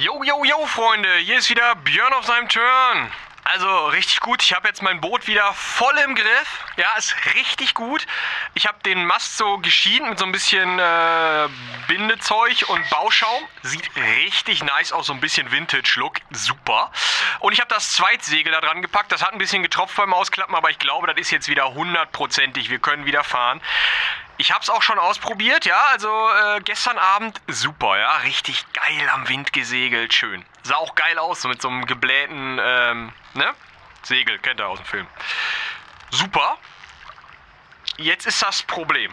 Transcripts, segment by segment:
Yo, yo, yo, Freunde, hier ist wieder Björn auf seinem Turn. Also richtig gut. Ich habe jetzt mein Boot wieder voll im Griff. Ja, ist richtig gut. Ich habe den Mast so geschieden mit so ein bisschen äh, Bindezeug und Bauschaum. Sieht richtig nice aus, so ein bisschen Vintage-Look. Super. Und ich habe das Zweitsegel da dran gepackt. Das hat ein bisschen getropft beim Ausklappen, aber ich glaube, das ist jetzt wieder hundertprozentig. Wir können wieder fahren. Ich habe es auch schon ausprobiert, ja. Also äh, gestern Abend super, ja. Richtig geil am Wind gesegelt, schön. Sah auch geil aus, so mit so einem geblähten, ähm, ne? Segel, kennt ihr aus dem Film. Super. Jetzt ist das Problem.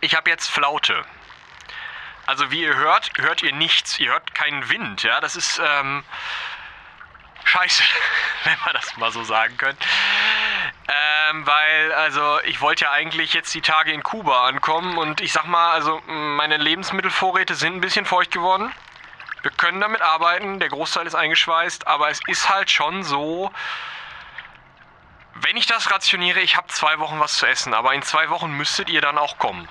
Ich habe jetzt Flaute. Also wie ihr hört, hört ihr nichts. Ihr hört keinen Wind, ja. Das ist ähm, scheiße, wenn man das mal so sagen könnte. Ähm, weil, also, ich wollte ja eigentlich jetzt die Tage in Kuba ankommen und ich sag mal, also, meine Lebensmittelvorräte sind ein bisschen feucht geworden. Wir können damit arbeiten, der Großteil ist eingeschweißt, aber es ist halt schon so, wenn ich das rationiere, ich habe zwei Wochen was zu essen, aber in zwei Wochen müsstet ihr dann auch kommen.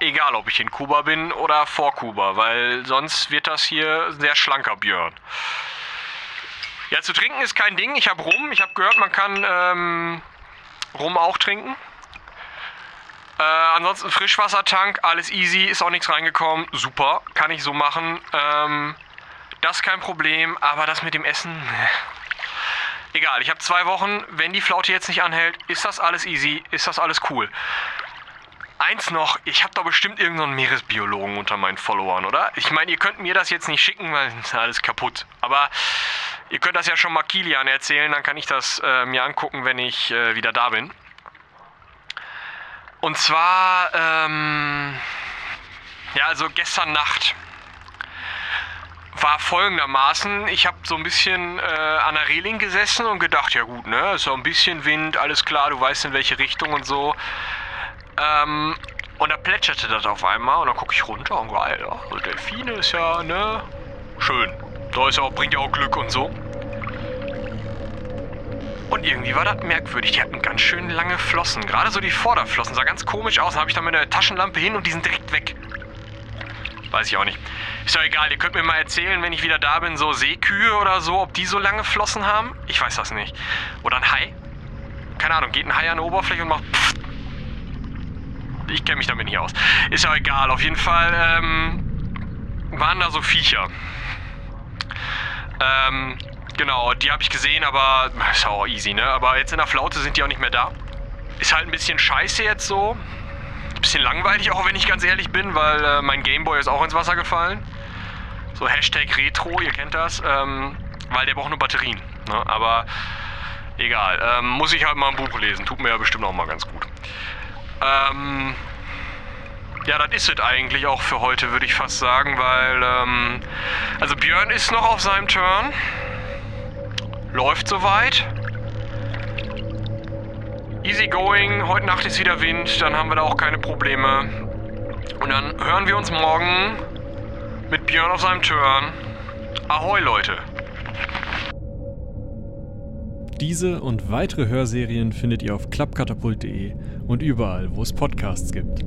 Egal, ob ich in Kuba bin oder vor Kuba, weil sonst wird das hier sehr schlanker Björn. Ja, zu trinken ist kein Ding. Ich habe Rum. Ich habe gehört, man kann ähm, Rum auch trinken. Äh, ansonsten Frischwassertank, alles easy, ist auch nichts reingekommen. Super, kann ich so machen. Ähm, das kein Problem, aber das mit dem Essen. Egal, ich habe zwei Wochen. Wenn die Flaute jetzt nicht anhält, ist das alles easy, ist das alles cool. Eins noch, ich habe doch bestimmt irgendeinen Meeresbiologen unter meinen Followern, oder? Ich meine, ihr könnt mir das jetzt nicht schicken, weil ist alles kaputt. Aber Ihr könnt das ja schon mal Kilian erzählen, dann kann ich das äh, mir angucken, wenn ich äh, wieder da bin. Und zwar, ähm, ja, also gestern Nacht war folgendermaßen, ich habe so ein bisschen äh, an der Reling gesessen und gedacht, ja gut, ne, ist so ein bisschen Wind, alles klar, du weißt in welche Richtung und so. Ähm, und da plätscherte das auf einmal und dann gucke ich runter und geil, ja, also Delfine ist ja, ne, schön. Da ist ja auch, bringt ja auch Glück und so. Und irgendwie war das merkwürdig. Die hatten ganz schön lange Flossen. Gerade so die Vorderflossen. Sah ganz komisch aus. Dann habe ich da mit der Taschenlampe hin und die sind direkt weg. Weiß ich auch nicht. Ist doch egal. Ihr könnt mir mal erzählen, wenn ich wieder da bin, so Seekühe oder so, ob die so lange Flossen haben. Ich weiß das nicht. Oder ein Hai. Keine Ahnung. Geht ein Hai an die Oberfläche und macht... Pff. Ich kenne mich damit nicht aus. Ist ja egal. Auf jeden Fall ähm, waren da so Viecher. Ähm, genau, die habe ich gesehen, aber ist auch easy, ne? Aber jetzt in der Flaute sind die auch nicht mehr da. Ist halt ein bisschen scheiße jetzt so. Ein bisschen langweilig auch, wenn ich ganz ehrlich bin, weil äh, mein Gameboy ist auch ins Wasser gefallen. So Hashtag Retro, ihr kennt das. Ähm, weil der braucht nur Batterien. Ne? Aber egal. Ähm, muss ich halt mal ein Buch lesen. Tut mir ja bestimmt auch mal ganz gut. Ähm, ja, das ist es eigentlich auch für heute, würde ich fast sagen, weil, ähm, also Björn ist noch auf seinem Turn. Läuft soweit. Easy going, heute Nacht ist wieder Wind, dann haben wir da auch keine Probleme. Und dann hören wir uns morgen mit Björn auf seinem Turn. Ahoi, Leute! Diese und weitere Hörserien findet ihr auf klappkatapult.de und überall, wo es Podcasts gibt.